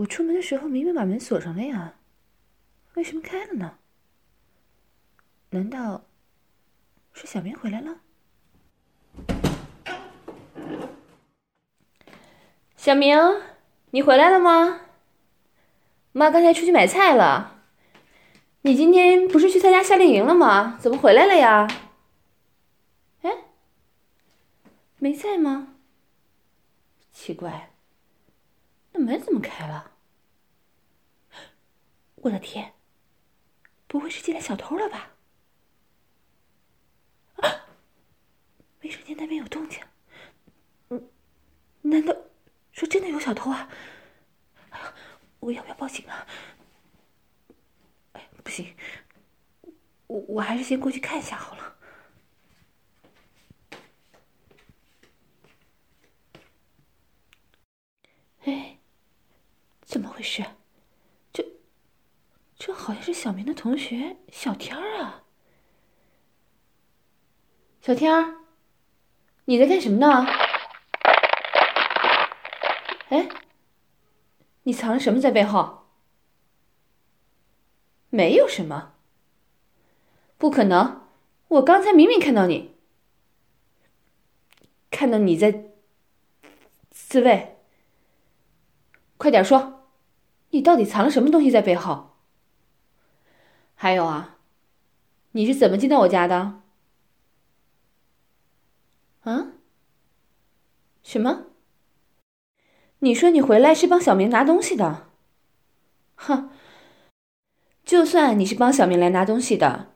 我出门的时候明明把门锁上了呀，为什么开了呢？难道是小明回来了？小明，你回来了吗？妈刚才出去买菜了。你今天不是去参加夏令营了吗？怎么回来了呀？哎，没在吗？奇怪，那门怎么开了？我的天，不会是进来小偷了吧？啊！卫生间那边有动静。嗯，难道说真的有小偷啊？哎呀，我要不要报警啊？哎，不行，我我还是先过去看一下好了。哎，怎么回事？好像是小明的同学小天儿啊！小天儿，你在干什么呢？哎，你藏了什么在背后？没有什么，不可能！我刚才明明看到你，看到你在自慰。快点说，你到底藏了什么东西在背后？还有啊，你是怎么进到我家的？啊？什么？你说你回来是帮小明拿东西的？哼！就算你是帮小明来拿东西的，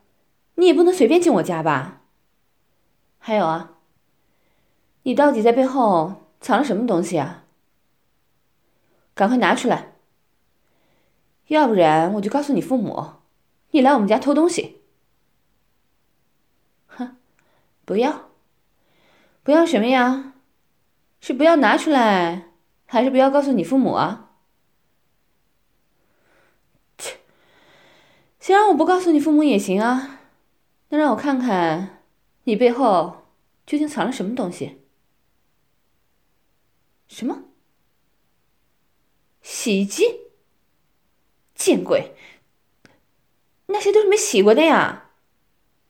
你也不能随便进我家吧？还有啊，你到底在背后藏了什么东西啊？赶快拿出来，要不然我就告诉你父母，你来我们家偷东西。哼，不要，不要什么呀？是不要拿出来，还是不要告诉你父母啊？切，先让我不告诉你父母也行啊，那让我看看你背后究竟藏了什么东西。什么？洗衣机，见鬼！那些都是没洗过的呀！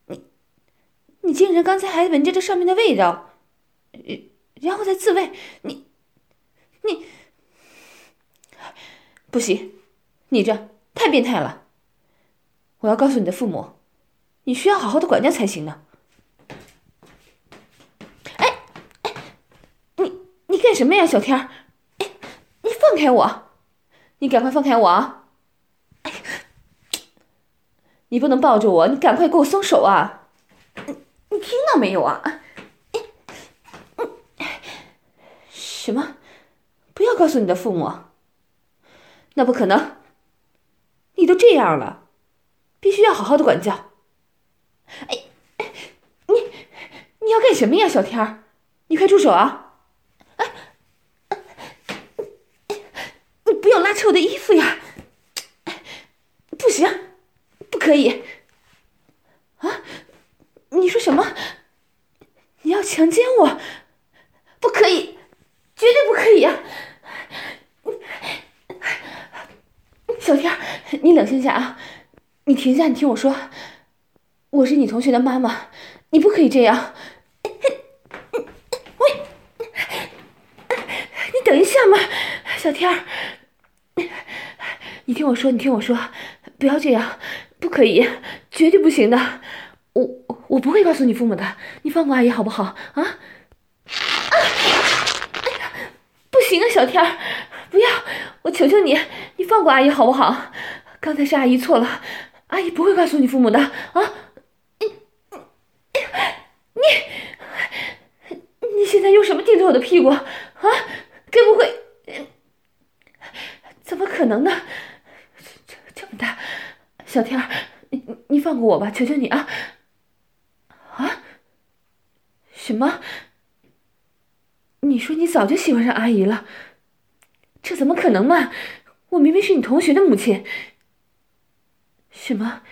你，你竟然刚才还闻着这上面的味道，然后再自慰，你，你，不行，你这太变态了！我要告诉你的父母，你需要好好的管教才行呢。哎哎，你你干什么呀，小天儿？哎，你放开我！你赶快放开我啊！你不能抱着我，你赶快给我松手啊！你你听到没有啊？什么？不要告诉你的父母？那不可能！你都这样了，必须要好好的管教。哎，你你要干什么呀，小天儿？你快住手啊！你不要拉扯我的衣服呀！不行，不可以！啊，你说什么？你要强奸我？不可以，绝对不可以呀！小天，你冷静一下啊！你停下，你听我说，我是你同学的妈妈，你不可以这样。喂，你等一下嘛，小天。你听我说，你听我说，不要这样，不可以，绝对不行的。我我不会告诉你父母的，你放过阿姨好不好？啊？啊！哎呀，不行啊，小天儿，不要！我求求你，你放过阿姨好不好？刚才是阿姨错了，阿姨不会告诉你父母的。啊！你你你现在用什么顶着我的屁股？啊？该不会？怎么可能呢？小天，你你放过我吧，求求你啊！啊？什么？你说你早就喜欢上阿姨了？这怎么可能嘛？我明明是你同学的母亲。什么？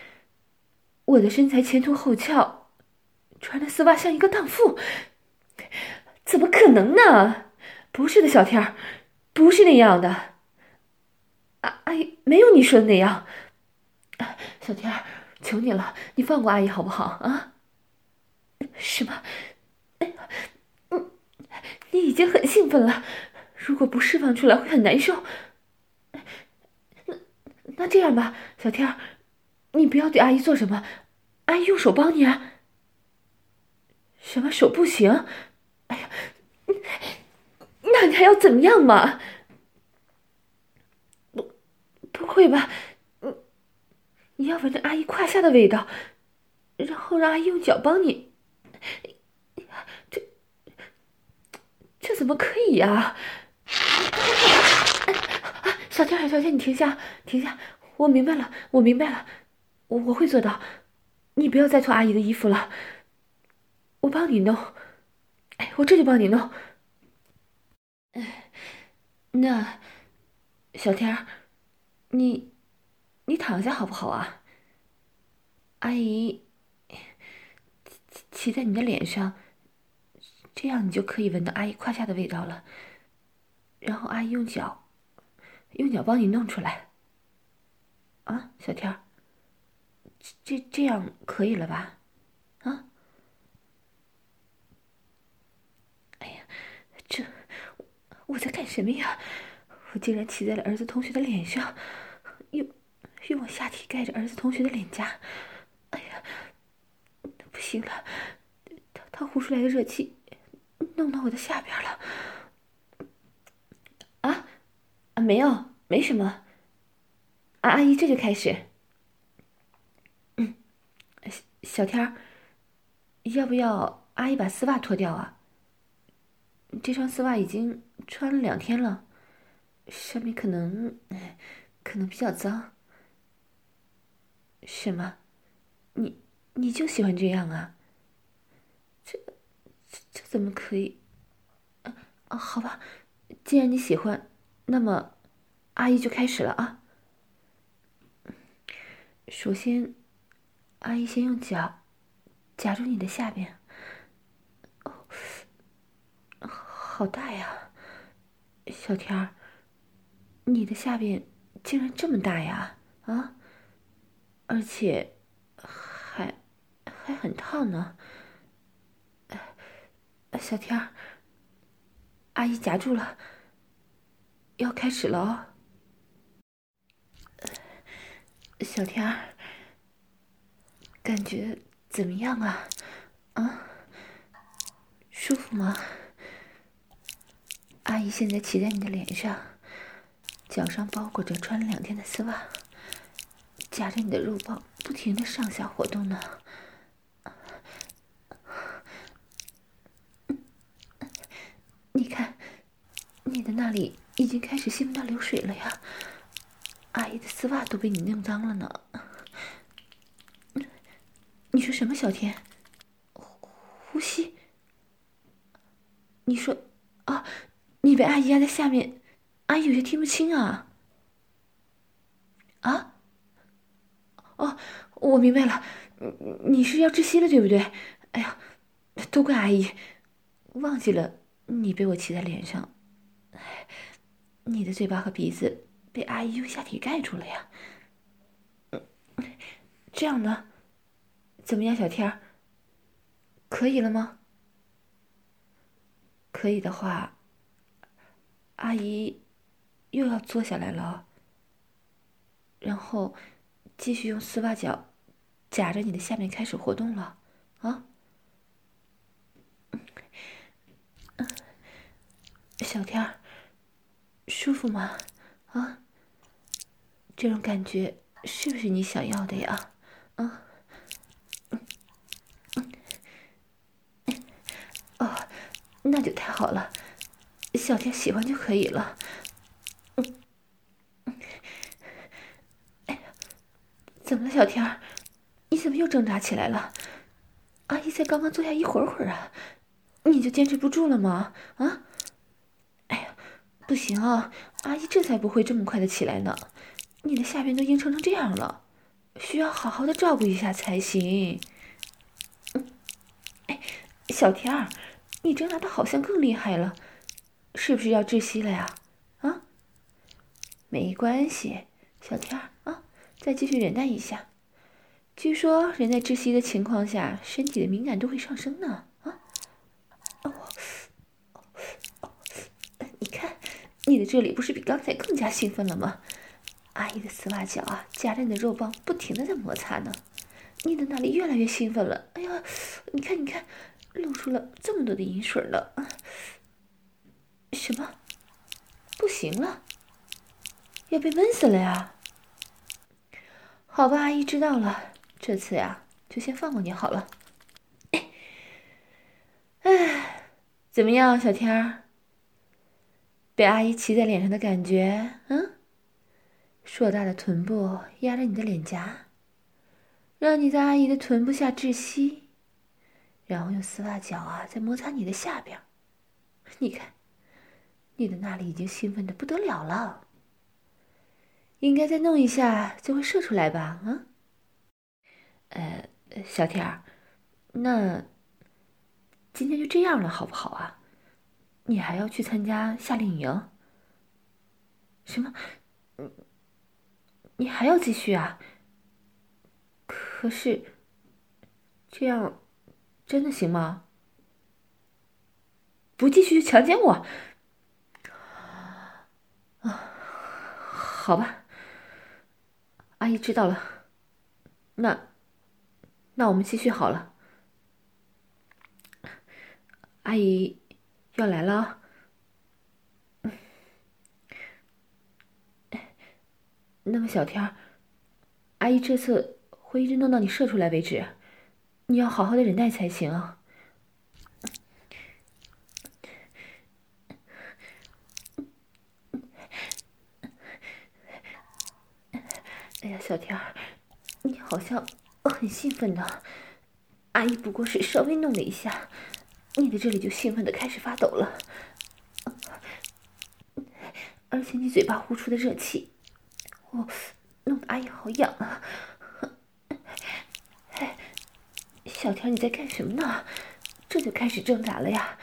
我的身材前凸后翘，穿的丝袜像一个荡妇？怎么可能呢？不是的，小天，不是那样的。阿阿姨没有你说的那样。小天，求你了，你放过阿姨好不好啊？是吗？哎，嗯，你已经很兴奋了，如果不释放出来会很难受。那那这样吧，小天，你不要对阿姨做什么，阿姨用手帮你啊。什么手不行？哎呀，那你还要怎么样嘛？不，不会吧？你要闻着阿姨胯下的味道，然后让阿姨用脚帮你。这这怎么可以呀、啊？小天，小天，你停下，停下！我明白了，我明白了，我我会做到。你不要再脱阿姨的衣服了。我帮你弄，哎，我这就帮你弄。哎，那小天儿，你你躺下好不好啊？阿姨骑骑在你的脸上，这样你就可以闻到阿姨胯下的味道了。然后阿姨用脚用脚帮你弄出来。啊，小天儿，这这样可以了吧？啊？哎呀这，我在干什么呀？我竟然骑在了儿子同学的脸上，用我下体盖着儿子同学的脸颊。哎呀，不行了，他他呼出来的热气弄到我的下边了。啊啊，没有，没什么。啊，阿姨，这就开始。嗯，小小天儿，要不要阿姨把丝袜脱掉啊？这双丝袜已经穿了两天了，上面可能，可能比较脏。什么？你你就喜欢这样啊？这这怎么可以？啊啊，好吧，既然你喜欢，那么阿姨就开始了啊。首先，阿姨先用脚夹住你的下边。好大呀，小天儿，你的下边竟然这么大呀！啊，而且还还很烫呢。小天儿，阿姨夹住了，要开始了哦。小天儿，感觉怎么样啊？啊，舒服吗？阿姨现在骑在你的脸上，脚上包裹着穿了两天的丝袜，夹着你的肉包，不停的上下活动呢。你看，你的那里已经开始兴奋到流水了呀！阿姨的丝袜都被你弄脏了呢。你说什么，小天？呼吸？你说啊？你被阿姨压在下面，阿姨有些听不清啊。啊？哦，我明白了，你是要窒息了，对不对？哎呀，都怪阿姨，忘记了你被我骑在脸上，你的嘴巴和鼻子被阿姨用下体盖住了呀。这样呢？怎么样，小天？可以了吗？可以的话。阿姨又要坐下来了，然后继续用丝袜脚夹着你的下面开始活动了，啊？小天儿，舒服吗？啊？这种感觉是不是你想要的呀？啊？哦，那就太好了。小天喜欢就可以了。嗯，哎呀，怎么了，小天儿？你怎么又挣扎起来了？阿姨才刚刚坐下一会儿会儿啊，你就坚持不住了吗？啊？哎呀，不行啊！阿姨这才不会这么快的起来呢。你的下边都硬撑成这样了，需要好好的照顾一下才行。嗯，哎，小天儿，你挣扎的好像更厉害了。是不是要窒息了呀？啊？没关系，小天儿，再继续忍耐一下。据说人在窒息的情况下，身体的敏感度会上升呢。啊，哦，哦，你看，你的这里不是比刚才更加兴奋了吗？阿姨的丝袜脚啊，夹着你的肉棒，不停的在摩擦呢。你的那里越来越兴奋了。哎呀，你看，你看，露出了这么多的淫水了。什么？不行了，要被闷死了呀！好吧，阿姨知道了。这次呀，就先放过你好了。哎，怎么样，小天儿？被阿姨骑在脸上的感觉，嗯？硕大的臀部压着你的脸颊，让你在阿姨的臀部下窒息，然后用丝袜脚啊在摩擦你的下边。你看，你的那里已经兴奋的不得了了，应该再弄一下就会射出来吧？啊？呃，小天儿，那今天就这样了，好不好啊？你还要去参加夏令营？什么？你还要继续啊？可是，这样真的行吗？不继续就强奸我？啊，好吧，阿姨知道了。那，那我们继续好了。阿姨要来了。那么小天，阿姨这次会一直弄到你射出来为止，你要好好的忍耐才行啊！哎呀，小天儿，你好像很兴奋呢。阿姨不过是稍微弄了一下，你的这里就兴奋的开始发抖了，而且你嘴巴呼出的热气。哦，弄得阿姨好痒啊！小天，你在干什么呢？这就开始挣扎了呀？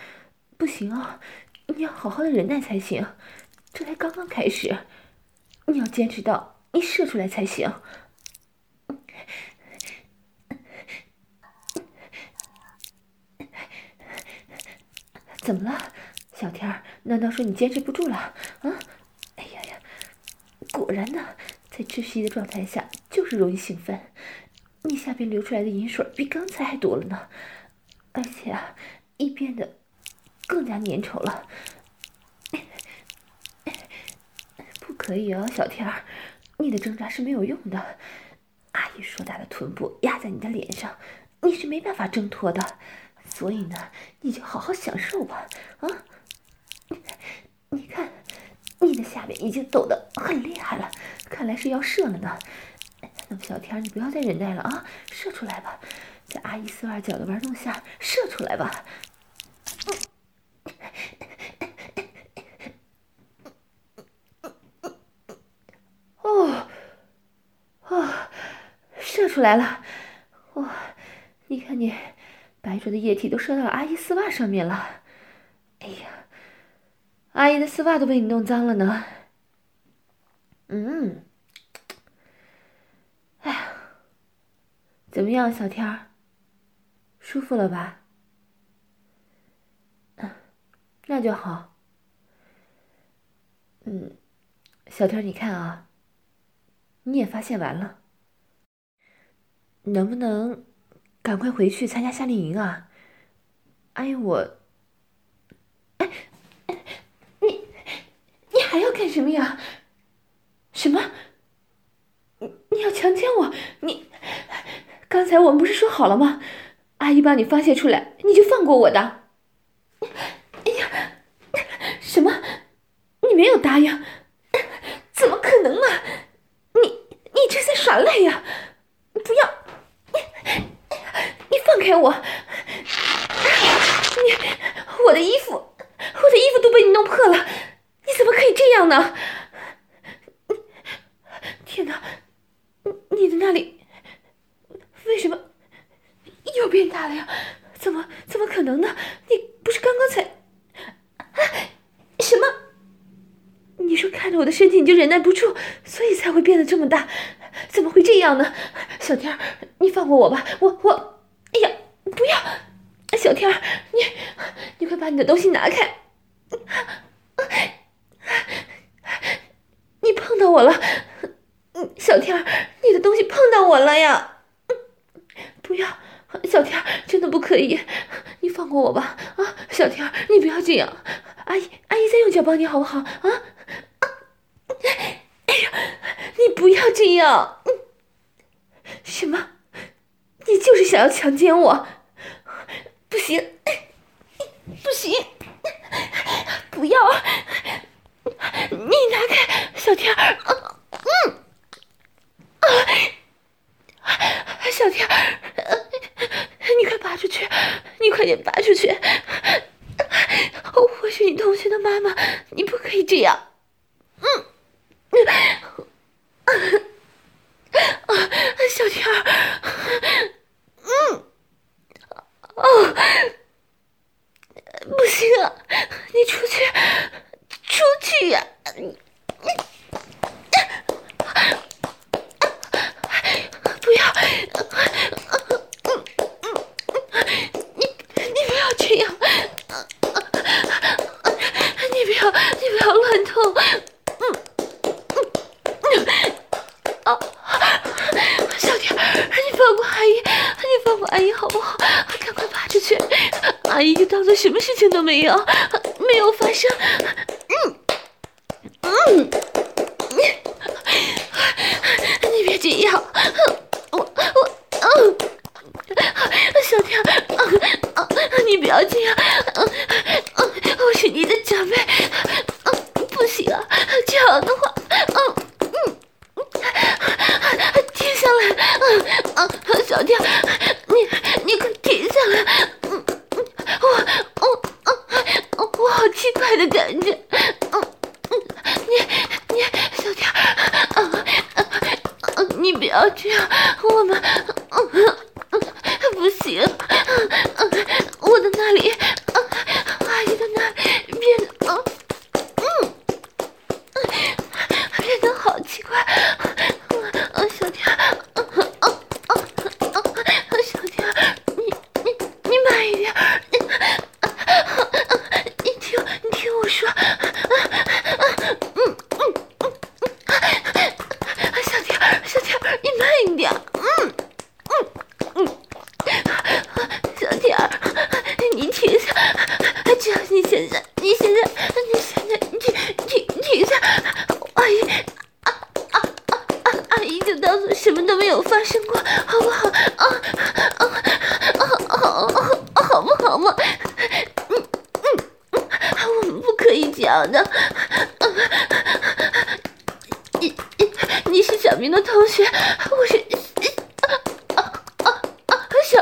不行啊，你要好好的忍耐才行。这才刚刚开始，你要坚持到你射出来才行。怎么了，小天儿？难道说你坚持不住了？啊？哎呀呀果然呢，在窒息的状态下就是容易兴奋。你下边流出来的淫水比刚才还多了呢，而且啊，一变得更加粘稠了。不可以哦，小天儿，你的挣扎是没有用的。阿姨硕大的臀部压在你的脸上，你是没办法挣脱的。所以呢，你就好好享受吧。啊，你看。你的下面已经抖得很厉害了，看来是要射了呢。那么小天，你不要再忍耐了啊，射出来吧，在阿姨丝袜脚的玩弄下射出来吧。哦，哦，射出来了！哇、你看你白浊的液体都射到了阿姨丝袜上面了。哎呀！阿姨的丝袜都被你弄脏了呢。嗯，哎呀，怎么样，小天儿？舒服了吧？嗯，那就好。嗯，小天，你看啊，你也发泄完了，能不能赶快回去参加夏令营啊？阿姨，我。还要干什么呀？什么？你你要强奸我？你刚才我们不是说好了吗？阿姨把你发泄出来，你就放过我的。哎呀，什么？你没有答应？怎么可能啊？你你这是在耍赖呀？不要！你你放开我！你我的衣服，我的衣服都被你弄破了。你怎么可以这样呢？天哪，你的那里为什么又变大了呀？怎么怎么可能呢？你不是刚刚才……啊，什么？你说看着我的身体你就忍耐不住，所以才会变得这么大。怎么会这样呢？小天，你放过我吧，我我，不要，小天儿，你你快把你的东西拿开。你碰到我了，小天儿，你的东西碰到我了呀！不要，小天儿，真的不可以，你放过我吧！啊，小天儿，你不要这样，阿姨，阿姨再用脚帮你好不好？啊，哎呀，你不要这样！什么？你就是想要强奸我？不行，不行，不要！你拿开，小天儿，嗯，啊，小天儿，你快拔出去，你快点拔出去！我是你同学的妈妈，你不可以这样，嗯，啊，小天儿，嗯，哦，不行啊，你出去。出去呀！你不要！你你不要这样！你不要你不要乱动！啊！小天儿，你放过阿姨，你放过阿姨好不好？赶快爬出去！阿姨就当做什么事情都没有，没有发生。嗯，嗯。你别这样，我我嗯，小天你不要这样，嗯嗯，我是你的长辈，嗯，不行啊，这样的话，嗯嗯，停下来，嗯嗯，小天儿，你你快停下来，嗯嗯，我我我我好奇怪的感觉。不要这样，我们，嗯嗯，不行，嗯，我的那里，嗯，阿姨的那里变得，嗯嗯，变得好奇怪，嗯，小天，嗯嗯嗯嗯，小天，你你你慢一点，你，你听你听我说。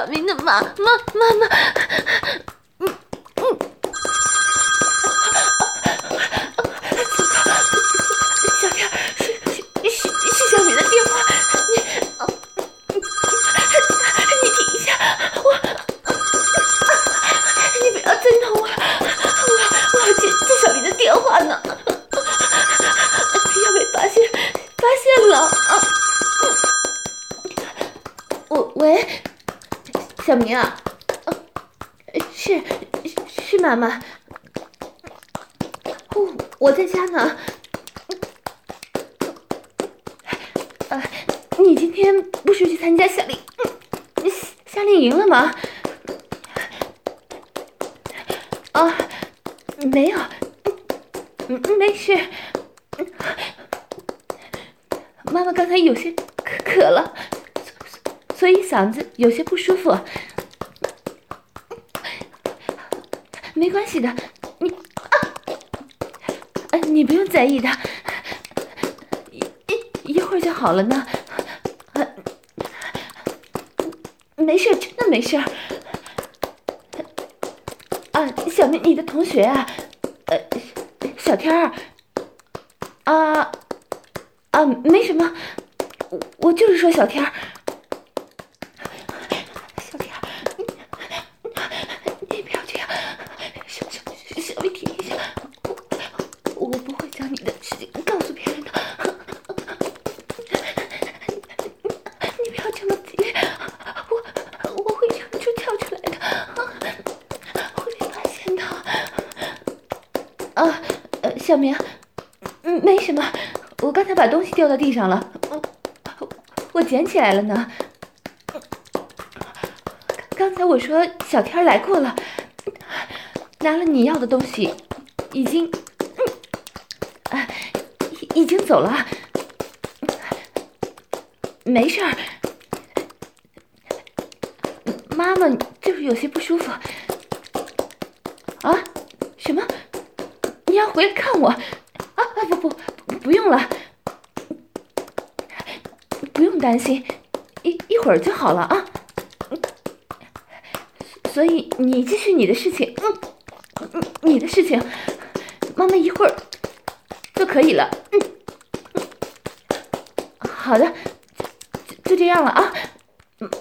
您的妈妈妈妈妈，我我在家呢。呃，你今天不是去参加夏令，夏令营了吗？啊，没有，没事。妈妈刚才有些渴渴了，所以嗓子有些不舒服。没关系的，你啊，你不用在意的，一一会儿就好了呢。没事，真的没事。你，你的同学啊，呃，小天儿，啊啊，没什么，我我就是说小天儿。我不会将你的事情告诉别人的。小明，嗯，没什么，我刚才把东西掉到地上了，我捡起来了呢。刚才我说小天来过了，拿了你要的东西，已经，啊，已经走了，没事。妈妈就是有些不舒服。啊？什么？你要回来看我？啊啊不不不用了，不用担心，一一会儿就好了啊。所以你继续你的事情，嗯，你的事情，妈妈一会儿就可以了，嗯，好的，就这样了啊，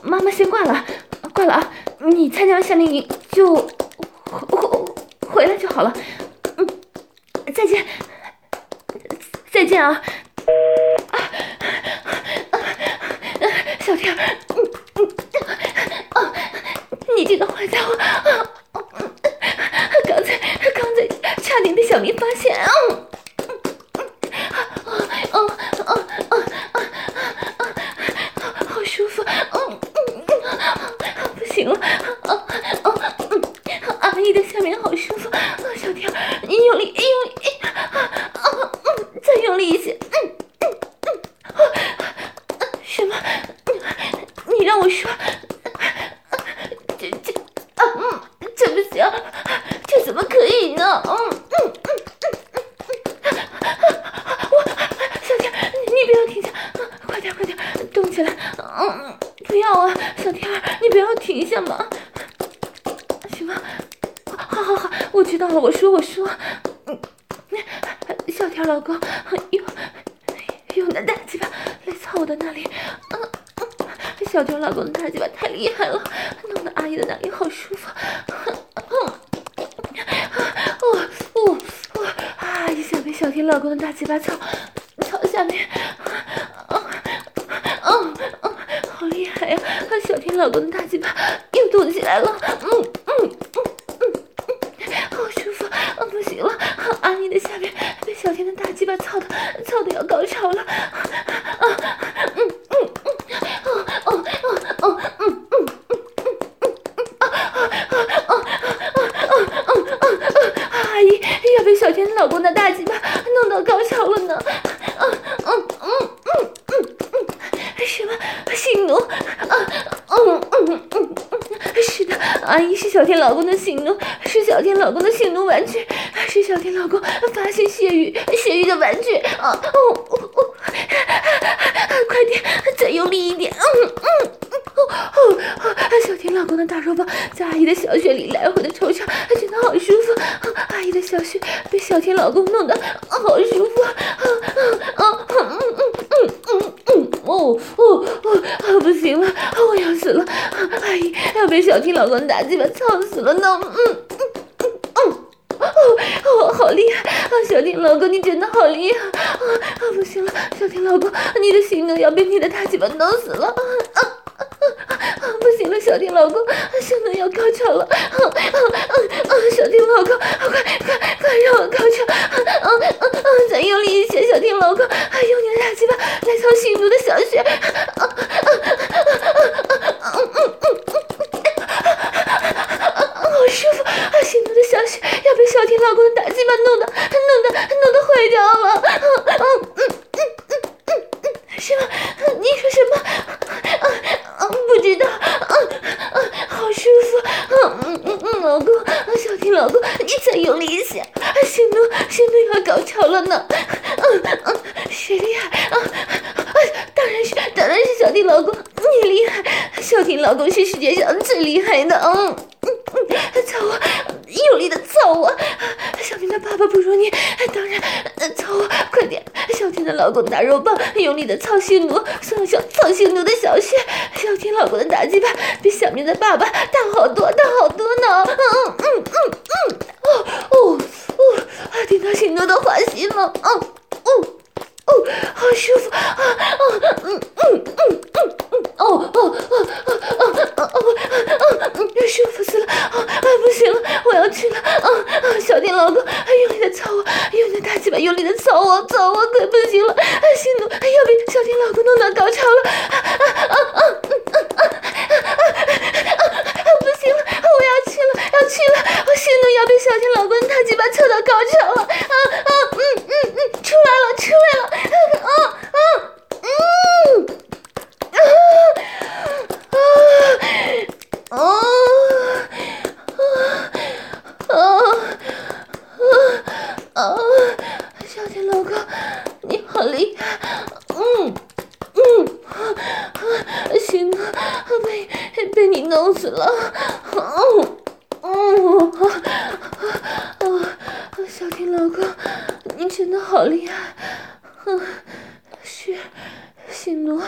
妈妈先挂了，挂了啊，你参加完夏令营就回回来就好了，嗯，再见，再见，啊，啊，嗯嗯，啊。你这个坏家伙！刚才刚才差点被小明发现啊！嗯嗯嗯嗯嗯好舒服！嗯嗯不行了！嗯嗯阿姨的下面好舒服！小天，你用力，用力！嗯嗯，再用力一些！嗯嗯嗯，什么？你让我说。我说，我说，嗯，小天老公，用用那大鸡巴来操我的那里，嗯嗯，小天老公的大鸡巴太厉害了，弄得阿姨的那里好舒服，嗯，哦哦哦，阿姨想被小天老公的大鸡巴操操下面，嗯嗯嗯，好厉害呀，小天老公的大鸡巴又动起来了，嗯嗯嗯嗯，好舒服，嗯不行了，阿姨的下面被。小天老公的小天老公的性奴是小天老公的性奴玩具，是小天老公发泄泄欲泄欲的玩具啊！哦哦哦，快点，再用力一点！嗯嗯哦哦哦！小天老公的大肉棒在阿姨的小穴里来回的抽插，真的好舒服。阿姨的小穴被小天老公弄得好舒服。啊啊啊嗯嗯嗯嗯哦哦哦！不行了，我要死了！阿姨要被小婷老公打鸡巴操！死了呢！嗯嗯嗯嗯哦哦，好厉害啊！小婷老公，你真的好厉害啊！啊，不行了，小婷老公，你的心呢要被你的大鸡巴弄死！了，小天老公，现在要高潮了！啊啊啊啊！小天老公，快快快让我高潮！啊啊啊！再用力一些，小天老公，用你的大鸡巴来操心奴的小穴！啊啊啊啊啊啊！嗯嗯嗯嗯。好舒服啊！心奴的小穴要被小天老公的大鸡巴弄得、弄得、弄得坏掉了！嗯嗯嗯嗯嗯嗯嗯，什么？你说什么？嗯嗯，不知道。嗯嗯，好舒服。嗯嗯嗯嗯，老公，小天老公，你再用力一些。心奴，心奴要高潮了呢。嗯嗯，谁厉害？啊啊！当然是，当然是小天老公，你厉害。小天老公是世界上最厉害的。嗯。操我，用力的操我！小天的爸爸不如你，当然操我，快点！小天的老公大肉棒，用力的操心奴，送小操心奴的小穴。要听老公的打击吧比小明的爸爸大好多，大好多呢！嗯嗯嗯嗯嗯，哦哦哦，听到心奴的花心了，哦哦哦，好舒服啊！啊嗯嗯嗯嗯嗯，哦哦哦舒服死了！啊啊，不行了，我要去了！啊啊，小天老公，用力的操我，用力的大鸡巴，用力的操我，操我可不行了！啊，心奴要被小天老公弄到高潮了！啊啊啊啊啊啊啊！不行了，我要去了，要去了！我心奴要被小天老公大鸡巴操到高潮了！啊啊嗯嗯嗯，出来了，出来了！啊啊嗯啊啊啊啊啊啊！小天老公，你好厉害！嗯嗯啊，心奴被你弄死了！嗯嗯啊啊！小天老公，你真的好厉害！嗯，是心奴，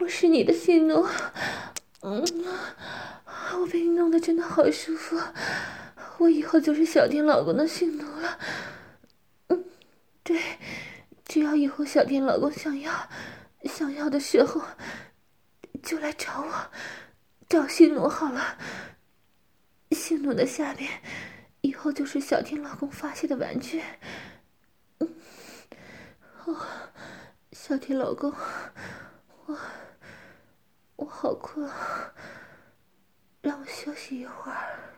我是你的心奴。嗯，我被你弄得真的好舒服，我以后就是小天老公的心奴了。嗯，对，只要以后小天老公想要想要的时候，就来找我，找新奴好了。新奴的下边以后就是小天老公发泄的玩具。嗯，哦，小天老公，我。我好困啊，让我休息一会儿。